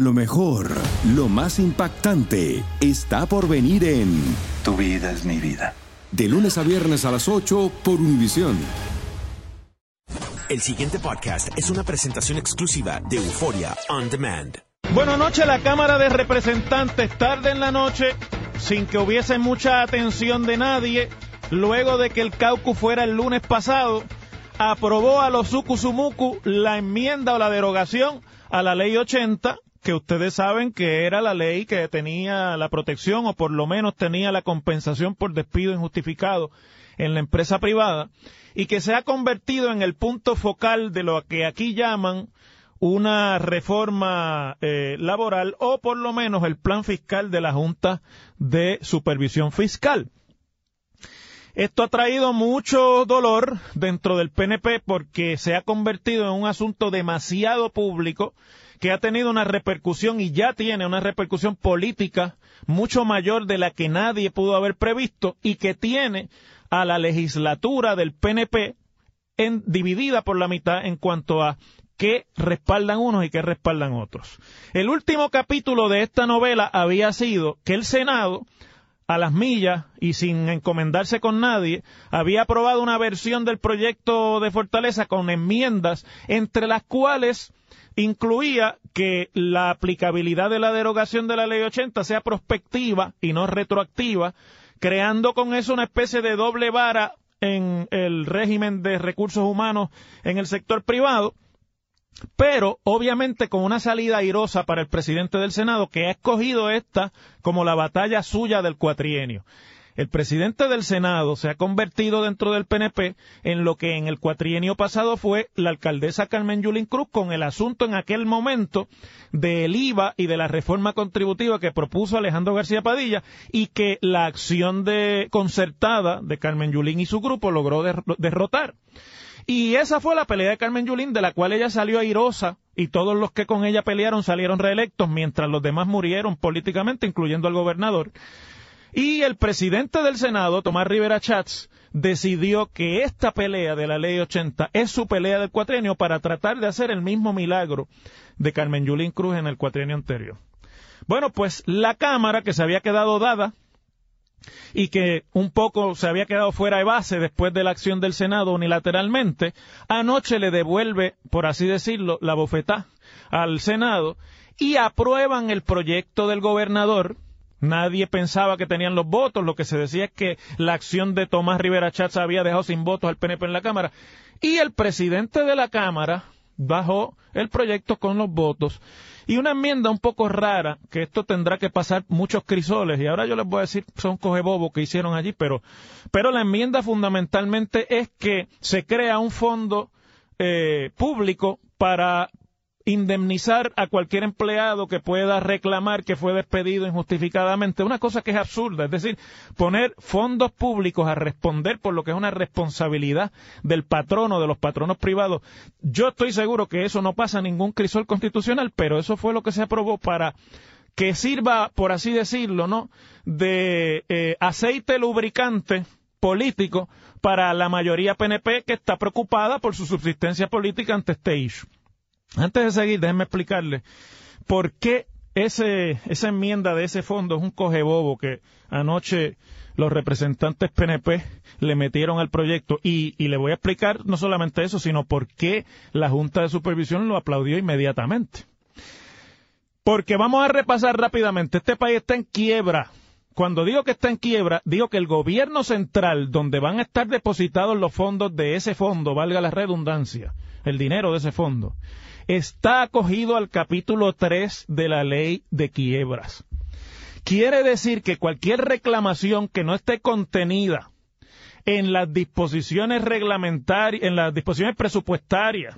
Lo mejor, lo más impactante, está por venir en Tu vida es mi vida. De lunes a viernes a las 8 por Univisión. El siguiente podcast es una presentación exclusiva de Euforia On Demand. Bueno, anoche la Cámara de Representantes, tarde en la noche, sin que hubiese mucha atención de nadie, luego de que el caucus fuera el lunes pasado, aprobó a los Sukusumuku la enmienda o la derogación a la ley 80 que ustedes saben que era la ley que tenía la protección o por lo menos tenía la compensación por despido injustificado en la empresa privada y que se ha convertido en el punto focal de lo que aquí llaman una reforma eh, laboral o por lo menos el plan fiscal de la Junta de Supervisión Fiscal. Esto ha traído mucho dolor dentro del PNP porque se ha convertido en un asunto demasiado público que ha tenido una repercusión y ya tiene una repercusión política mucho mayor de la que nadie pudo haber previsto y que tiene a la legislatura del PNP en, dividida por la mitad en cuanto a qué respaldan unos y qué respaldan otros. El último capítulo de esta novela había sido que el Senado a las millas y sin encomendarse con nadie, había aprobado una versión del proyecto de Fortaleza con enmiendas, entre las cuales incluía que la aplicabilidad de la derogación de la ley 80 sea prospectiva y no retroactiva, creando con eso una especie de doble vara en el régimen de recursos humanos en el sector privado, pero obviamente con una salida airosa para el presidente del Senado que ha escogido esta como la batalla suya del cuatrienio el presidente del Senado se ha convertido dentro del PNP en lo que en el cuatrienio pasado fue la alcaldesa Carmen Yulín Cruz con el asunto en aquel momento del IVA y de la reforma contributiva que propuso Alejandro García Padilla y que la acción de concertada de Carmen Yulín y su grupo logró derrotar. Y esa fue la pelea de Carmen Yulín, de la cual ella salió airosa y todos los que con ella pelearon salieron reelectos, mientras los demás murieron políticamente, incluyendo al gobernador. Y el presidente del Senado, Tomás Rivera Chats, decidió que esta pelea de la ley 80 es su pelea del cuatrienio para tratar de hacer el mismo milagro de Carmen Yulín Cruz en el cuatrienio anterior. Bueno, pues la Cámara, que se había quedado dada y que un poco se había quedado fuera de base después de la acción del Senado unilateralmente, anoche le devuelve, por así decirlo, la bofetá al Senado y aprueban el proyecto del gobernador Nadie pensaba que tenían los votos. Lo que se decía es que la acción de Tomás Rivera Chatz había dejado sin votos al PNP en la Cámara. Y el presidente de la Cámara bajó el proyecto con los votos. Y una enmienda un poco rara, que esto tendrá que pasar muchos crisoles, y ahora yo les voy a decir, son cogebobos que hicieron allí, pero, pero la enmienda fundamentalmente es que se crea un fondo eh, público para indemnizar a cualquier empleado que pueda reclamar que fue despedido injustificadamente, una cosa que es absurda, es decir, poner fondos públicos a responder por lo que es una responsabilidad del patrono, de los patronos privados. Yo estoy seguro que eso no pasa ningún crisol constitucional, pero eso fue lo que se aprobó para que sirva, por así decirlo, ¿no? de eh, aceite lubricante político para la mayoría PNP que está preocupada por su subsistencia política ante este issue. Antes de seguir, déjenme explicarle por qué ese, esa enmienda de ese fondo es un cogebobo que anoche los representantes PNP le metieron al proyecto y, y, le voy a explicar no solamente eso, sino por qué la Junta de Supervisión lo aplaudió inmediatamente. Porque vamos a repasar rápidamente, este país está en quiebra. Cuando digo que está en quiebra, digo que el gobierno central, donde van a estar depositados los fondos de ese fondo, valga la redundancia, el dinero de ese fondo, está acogido al capítulo 3 de la ley de quiebras. Quiere decir que cualquier reclamación que no esté contenida en las disposiciones reglamentarias, en las disposiciones presupuestarias,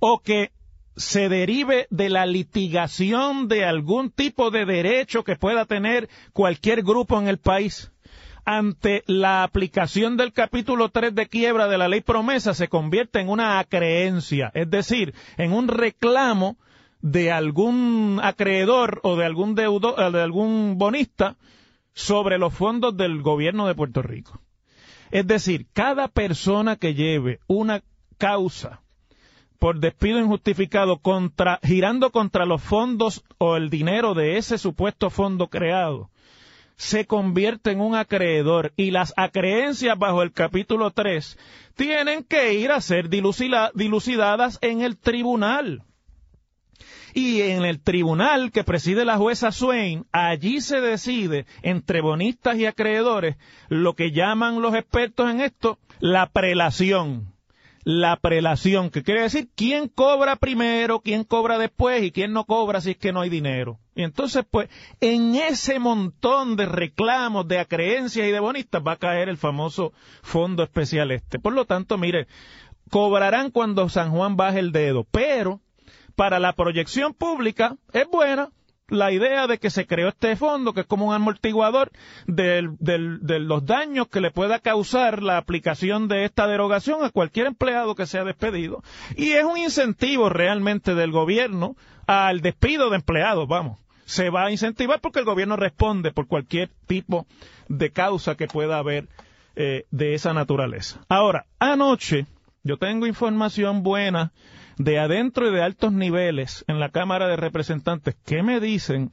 o que se derive de la litigación de algún tipo de derecho que pueda tener cualquier grupo en el país, ante la aplicación del capítulo 3 de quiebra de la ley promesa se convierte en una acreencia, es decir, en un reclamo de algún acreedor o de algún deudor, eh, de algún bonista sobre los fondos del gobierno de Puerto Rico. Es decir, cada persona que lleve una causa por despido injustificado contra, girando contra los fondos o el dinero de ese supuesto fondo creado, se convierte en un acreedor y las acreencias bajo el capítulo 3 tienen que ir a ser dilucidadas en el tribunal. Y en el tribunal que preside la jueza Swain, allí se decide entre bonistas y acreedores lo que llaman los expertos en esto la prelación. La prelación, que quiere decir quién cobra primero, quién cobra después y quién no cobra si es que no hay dinero. Y entonces, pues, en ese montón de reclamos, de acreencias y de bonistas va a caer el famoso fondo especial este. Por lo tanto, mire, cobrarán cuando San Juan baje el dedo, pero para la proyección pública es buena la idea de que se creó este fondo, que es como un amortiguador de los daños que le pueda causar la aplicación de esta derogación a cualquier empleado que sea despedido. Y es un incentivo realmente del gobierno al despido de empleados, vamos. Se va a incentivar porque el gobierno responde por cualquier tipo de causa que pueda haber eh, de esa naturaleza. Ahora, anoche yo tengo información buena de adentro y de altos niveles en la Cámara de Representantes que me dicen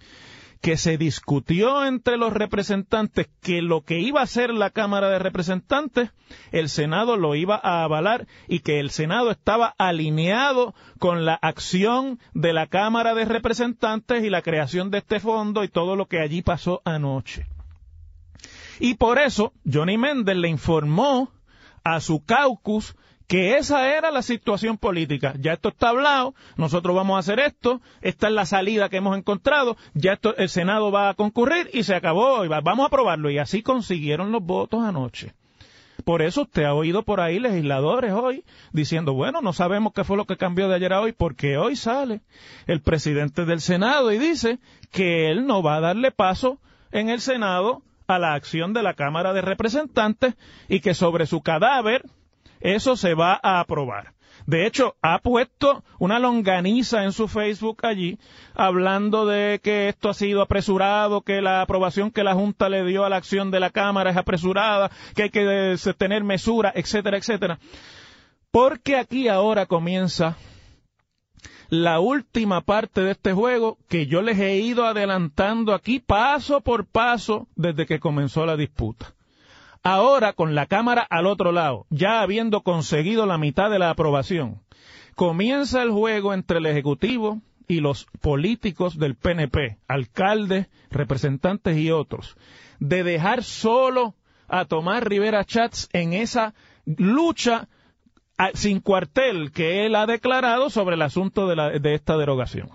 que se discutió entre los representantes que lo que iba a hacer la Cámara de Representantes, el Senado lo iba a avalar y que el Senado estaba alineado con la acción de la Cámara de Representantes y la creación de este fondo y todo lo que allí pasó anoche. Y por eso Johnny Méndez le informó a su caucus que esa era la situación política. Ya esto está hablado, nosotros vamos a hacer esto, esta es la salida que hemos encontrado, ya esto, el Senado va a concurrir y se acabó, y vamos a aprobarlo. Y así consiguieron los votos anoche. Por eso usted ha oído por ahí legisladores hoy diciendo, bueno, no sabemos qué fue lo que cambió de ayer a hoy, porque hoy sale el presidente del Senado y dice que él no va a darle paso en el Senado a la acción de la Cámara de Representantes y que sobre su cadáver eso se va a aprobar. De hecho, ha puesto una longaniza en su Facebook allí, hablando de que esto ha sido apresurado, que la aprobación que la Junta le dio a la acción de la Cámara es apresurada, que hay que eh, tener mesura, etcétera, etcétera. Porque aquí ahora comienza la última parte de este juego que yo les he ido adelantando aquí paso por paso desde que comenzó la disputa. Ahora, con la Cámara al otro lado, ya habiendo conseguido la mitad de la aprobación, comienza el juego entre el Ejecutivo y los políticos del PNP, alcaldes, representantes y otros, de dejar solo a Tomás Rivera Chats en esa lucha sin cuartel que él ha declarado sobre el asunto de, de esta derogación.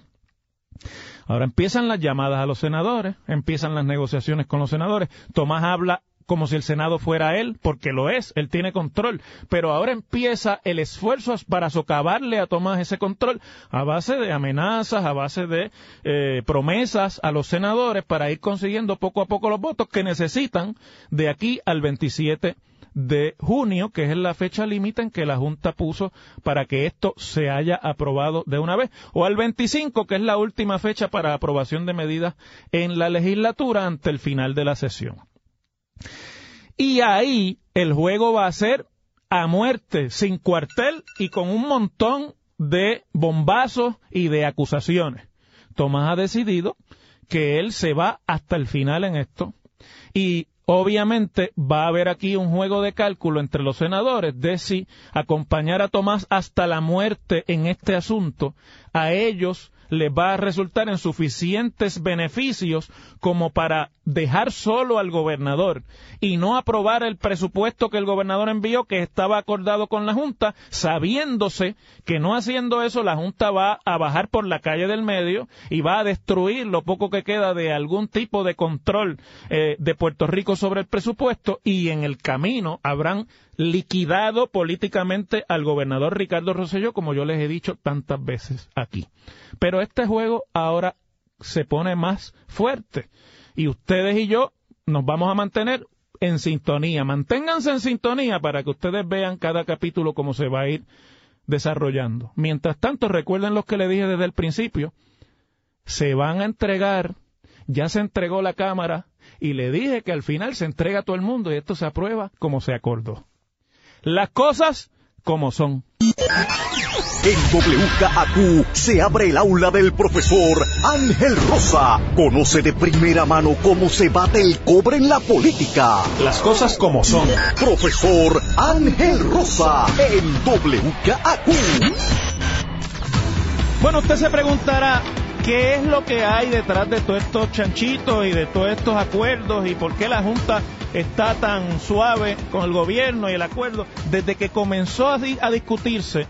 Ahora empiezan las llamadas a los senadores, empiezan las negociaciones con los senadores. Tomás habla como si el Senado fuera él, porque lo es, él tiene control. Pero ahora empieza el esfuerzo para socavarle a Tomás ese control a base de amenazas, a base de eh, promesas a los senadores para ir consiguiendo poco a poco los votos que necesitan de aquí al 27 de junio, que es la fecha límite en que la Junta puso para que esto se haya aprobado de una vez, o al 25, que es la última fecha para aprobación de medidas en la legislatura ante el final de la sesión. Y ahí el juego va a ser a muerte, sin cuartel y con un montón de bombazos y de acusaciones. Tomás ha decidido que él se va hasta el final en esto y obviamente va a haber aquí un juego de cálculo entre los senadores de si acompañar a Tomás hasta la muerte en este asunto a ellos les va a resultar en suficientes beneficios como para dejar solo al gobernador y no aprobar el presupuesto que el gobernador envió que estaba acordado con la Junta, sabiéndose que no haciendo eso la Junta va a bajar por la calle del medio y va a destruir lo poco que queda de algún tipo de control eh, de Puerto Rico sobre el presupuesto y en el camino habrán liquidado políticamente al gobernador Ricardo Rosselló, como yo les he dicho tantas veces aquí. Pero este juego ahora se pone más fuerte y ustedes y yo nos vamos a mantener en sintonía. Manténganse en sintonía para que ustedes vean cada capítulo cómo se va a ir desarrollando. Mientras tanto, recuerden lo que le dije desde el principio, se van a entregar, ya se entregó la Cámara y le dije que al final se entrega a todo el mundo y esto se aprueba como se acordó. Las cosas como son. En WKAQ se abre el aula del profesor Ángel Rosa. Conoce de primera mano cómo se bate el cobre en la política. Las cosas como son. Profesor Ángel Rosa en WKAQ. Bueno, usted se preguntará, ¿qué es lo que hay detrás de todos estos chanchitos y de todos estos acuerdos y por qué la Junta está tan suave con el gobierno y el acuerdo? Desde que comenzó a, discutirse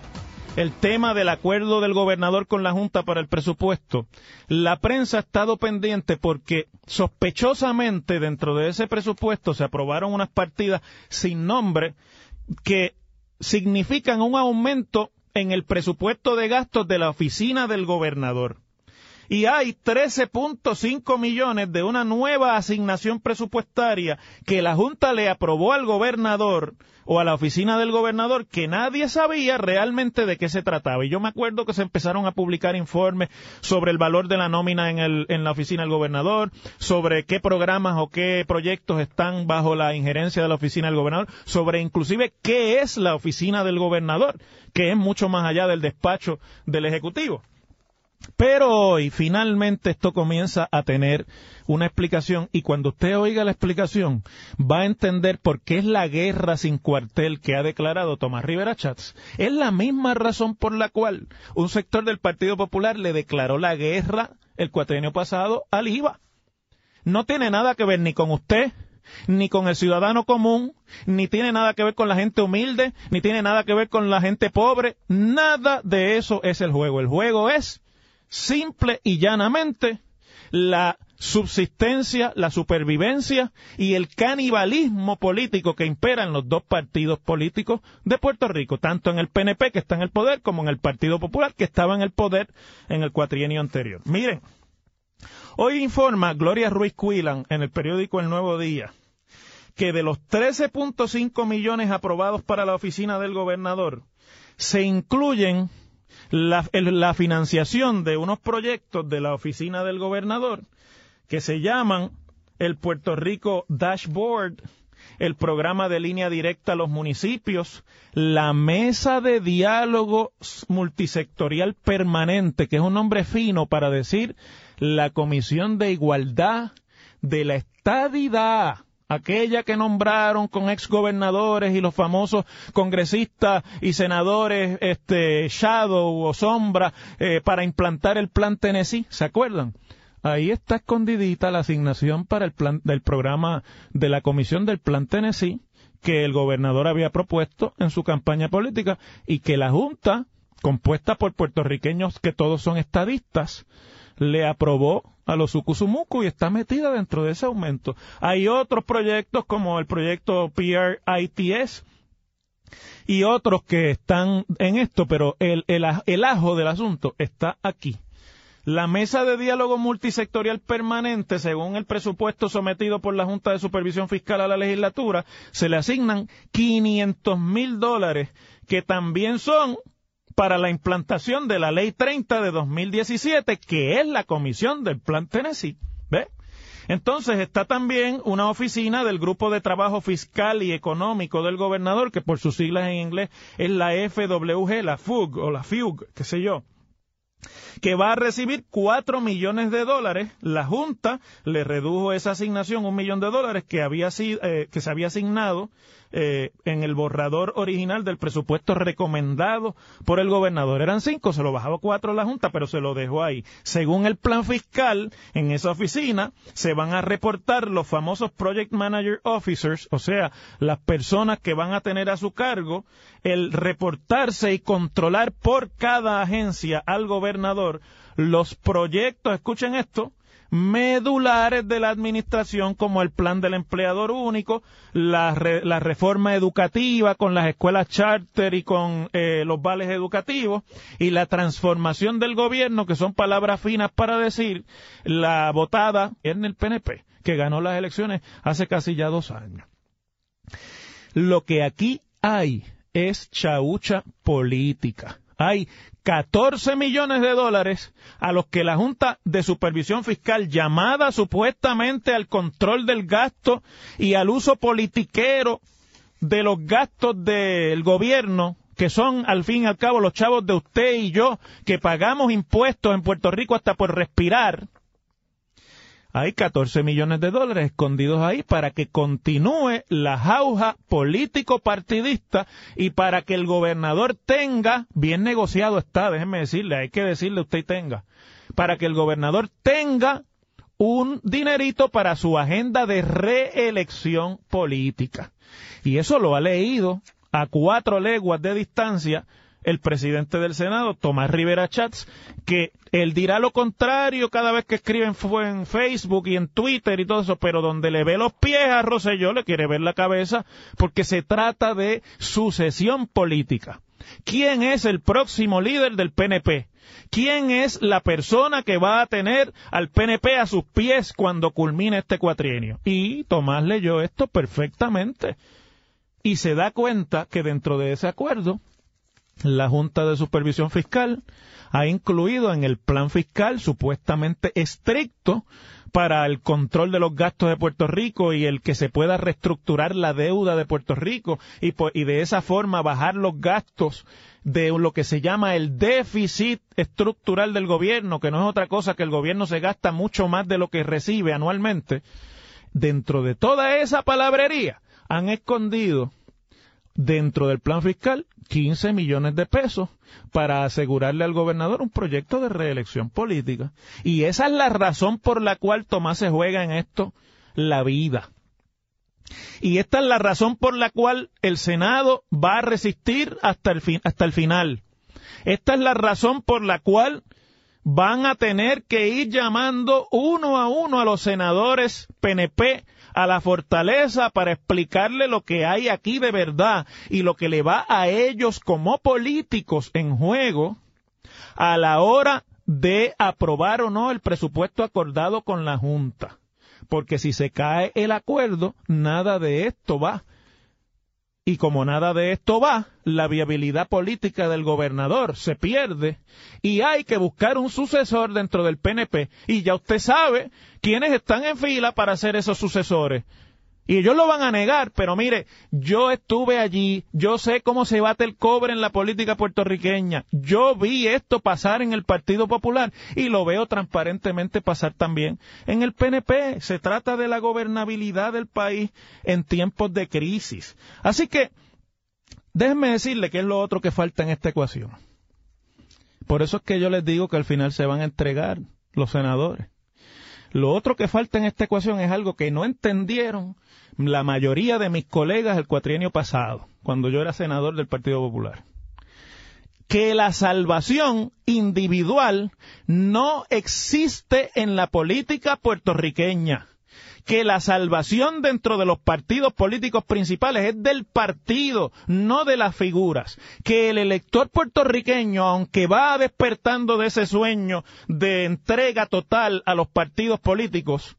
el tema del acuerdo del gobernador con la Junta para el presupuesto, la prensa ha estado pendiente porque sospechosamente dentro de ese presupuesto se aprobaron unas partidas sin nombre que significan un aumento en el presupuesto de gastos de la oficina del gobernador. Y hay 13.5 millones de una nueva asignación presupuestaria que la Junta le aprobó al gobernador o a la oficina del gobernador que nadie sabía realmente de qué se trataba. Y yo me acuerdo que se empezaron a publicar informes sobre el valor de la nómina en, el, en la oficina del gobernador, sobre qué programas o qué proyectos están bajo la injerencia de la oficina del gobernador, sobre inclusive qué es la oficina del gobernador, que es mucho más allá del despacho del Ejecutivo. Pero hoy finalmente esto comienza a tener una explicación y cuando usted oiga la explicación va a entender por qué es la guerra sin cuartel que ha declarado Tomás Rivera Chats. Es la misma razón por la cual un sector del Partido Popular le declaró la guerra el cuatrienio pasado al IVA. No tiene nada que ver ni con usted, ni con el ciudadano común, ni tiene nada que ver con la gente humilde, ni tiene nada que ver con la gente pobre. Nada de eso es el juego. El juego es simple y llanamente la subsistencia, la supervivencia y el canibalismo político que impera en los dos partidos políticos de Puerto Rico, tanto en el PNP que está en el poder como en el Partido Popular que estaba en el poder en el cuatrienio anterior. Miren, hoy informa Gloria Ruiz Cuilan en el periódico El Nuevo Día que de los 13.5 millones aprobados para la oficina del gobernador se incluyen la, financiación de unos proyectos de la oficina del gobernador que se llaman el Puerto Rico Dashboard, el programa de línea directa a los municipios, la mesa de diálogo multisectorial permanente, que es un nombre fino para decir la Comisión de Igualdad de la Estadidad, aquella que nombraron con exgobernadores y los famosos congresistas y senadores este Shadow o Sombra eh, para implantar el plan Tennessee, ¿se acuerdan? Ahí está escondidita la asignación para el plan del programa de la Comisión del Plan Tennessee que el gobernador había propuesto en su campaña política y que la Junta, compuesta por puertorriqueños que todos son estadistas, le aprobó a los Ucusumucu y está metida dentro de ese aumento. Hay otros proyectos como el proyecto PRITS y otros que están en esto, pero el, el, el ajo del asunto está aquí. La mesa de diálogo multisectorial permanente, según el presupuesto sometido por la Junta de Supervisión Fiscal a la legislatura, se le asignan 500 mil dólares, que también son para la implantación de la Ley 30 de 2017, que es la comisión del Plan Tennessee. ¿Ve? Entonces está también una oficina del Grupo de Trabajo Fiscal y Económico del Gobernador, que por sus siglas en inglés es la FWG, la FUG o la FUG, qué sé yo que va a recibir cuatro millones de dólares. La Junta le redujo esa asignación un millón de dólares que había eh, que se había asignado eh, en el borrador original del presupuesto recomendado por el gobernador. Eran cinco, se lo bajaba cuatro a la Junta, pero se lo dejó ahí. Según el plan fiscal, en esa oficina se van a reportar los famosos Project Manager Officers, o sea, las personas que van a tener a su cargo el reportarse y controlar por cada agencia al gobernador los proyectos, escuchen esto, medulares de la administración como el plan del empleador único, la, reforma educativa con las escuelas charter y con eh, los vales educativos y la transformación del gobierno, que son palabras finas para decir la votada en el PNP, que ganó las elecciones hace casi ya dos años. Lo que aquí hay es chaucha política. Hay 14 millones de dólares a los que la Junta de Supervisión Fiscal, llamada supuestamente al control del gasto y al uso politiquero de los gastos del gobierno, que son al fin y al cabo los chavos de usted y yo, que pagamos impuestos en Puerto Rico hasta por respirar, hay 14 millones de dólares escondidos ahí para que continúe la jauja político-partidista y para que el gobernador tenga, bien negociado está, déjeme decirle, hay que decirle usted tenga, para que el gobernador tenga un dinerito para su agenda de reelección política. Y eso lo ha leído a cuatro leguas de distancia el presidente del Senado, Tomás Rivera Chats, que él dirá lo contrario cada vez que escribe en, Facebook y en Twitter y todo eso, pero donde le ve los pies a Roselló le quiere ver la cabeza porque se trata de sucesión política. ¿Quién es el próximo líder del PNP? ¿Quién es la persona que va a tener al PNP a sus pies cuando culmine este cuatrienio? Y Tomás leyó esto perfectamente y se da cuenta que dentro de ese acuerdo la Junta de Supervisión Fiscal ha incluido en el plan fiscal supuestamente estricto para el control de los gastos de Puerto Rico y el que se pueda reestructurar la deuda de Puerto Rico y, de esa forma bajar los gastos de lo que se llama el déficit estructural del gobierno, que no es otra cosa que el gobierno se gasta mucho más de lo que recibe anualmente. Dentro de toda esa palabrería han escondido dentro del plan fiscal 15 millones de pesos para asegurarle al gobernador un proyecto de reelección política. Y esa es la razón por la cual Tomás se juega en esto la vida. Y esta es la razón por la cual el Senado va a resistir hasta el, fin, hasta el final. Esta es la razón por la cual van a tener que ir llamando uno a uno a los senadores PNP a la fortaleza para explicarle lo que hay aquí de verdad y lo que le va a ellos como políticos en juego a la hora de aprobar o no el presupuesto acordado con la Junta. Porque si se cae el acuerdo, nada de esto va. Y como nada de esto va, la viabilidad política del gobernador se pierde y hay que buscar un sucesor dentro del PNP. Y ya usted sabe quiénes están en fila para ser esos sucesores. Y ellos lo van a negar, pero mire, yo estuve allí, yo sé cómo se bate el cobre en la política puertorriqueña, yo vi esto pasar en el Partido Popular y lo veo transparentemente pasar también en el PNP. Se trata de la gobernabilidad del país en tiempos de crisis. Así que, déjenme decirle qué es lo otro que falta en esta ecuación. Por eso es que yo les digo que al final se van a entregar los senadores. Lo otro que falta en esta ecuación es algo que no entendieron la mayoría de mis colegas el cuatrienio pasado, cuando yo era senador del Partido Popular. Que la salvación individual no existe en la política puertorriqueña que la salvación dentro de los partidos políticos principales es del partido, no de las figuras. Que el elector puertorriqueño, aunque va despertando de ese sueño de entrega total a los partidos políticos,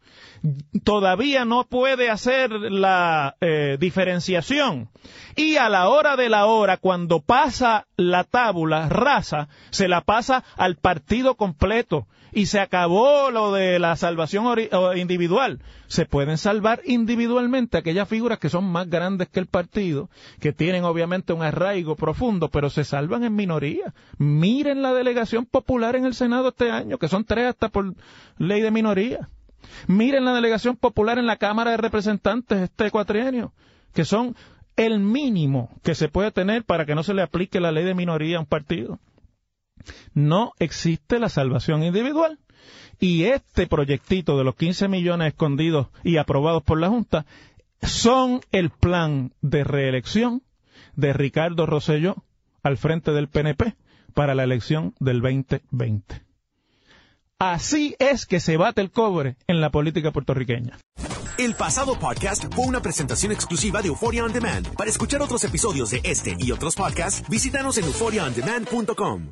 todavía no puede hacer la eh, diferenciación. Y a la hora de la hora, cuando pasa la tábula rasa, se la pasa al partido completo y se acabó lo de la salvación individual. Se pueden salvar individualmente aquellas figuras que son más grandes que el partido, que tienen obviamente un arraigo profundo, pero se salvan en minoría. Miren la delegación popular en el Senado este año, que son tres hasta por ley de minoría. Miren la delegación popular en la Cámara de Representantes este cuatrienio, que son el mínimo que se puede tener para que no se le aplique la ley de minoría a un partido. No existe la salvación individual. Y este proyectito de los 15 millones escondidos y aprobados por la Junta son el plan de reelección de Ricardo Rosselló al frente del PNP para la elección del 2020. Así es que se bate el cobre en la política puertorriqueña. El pasado podcast fue una presentación exclusiva de Euphoria On Demand. Para escuchar otros episodios de este y otros podcasts, visítanos en euphoriaondemand.com.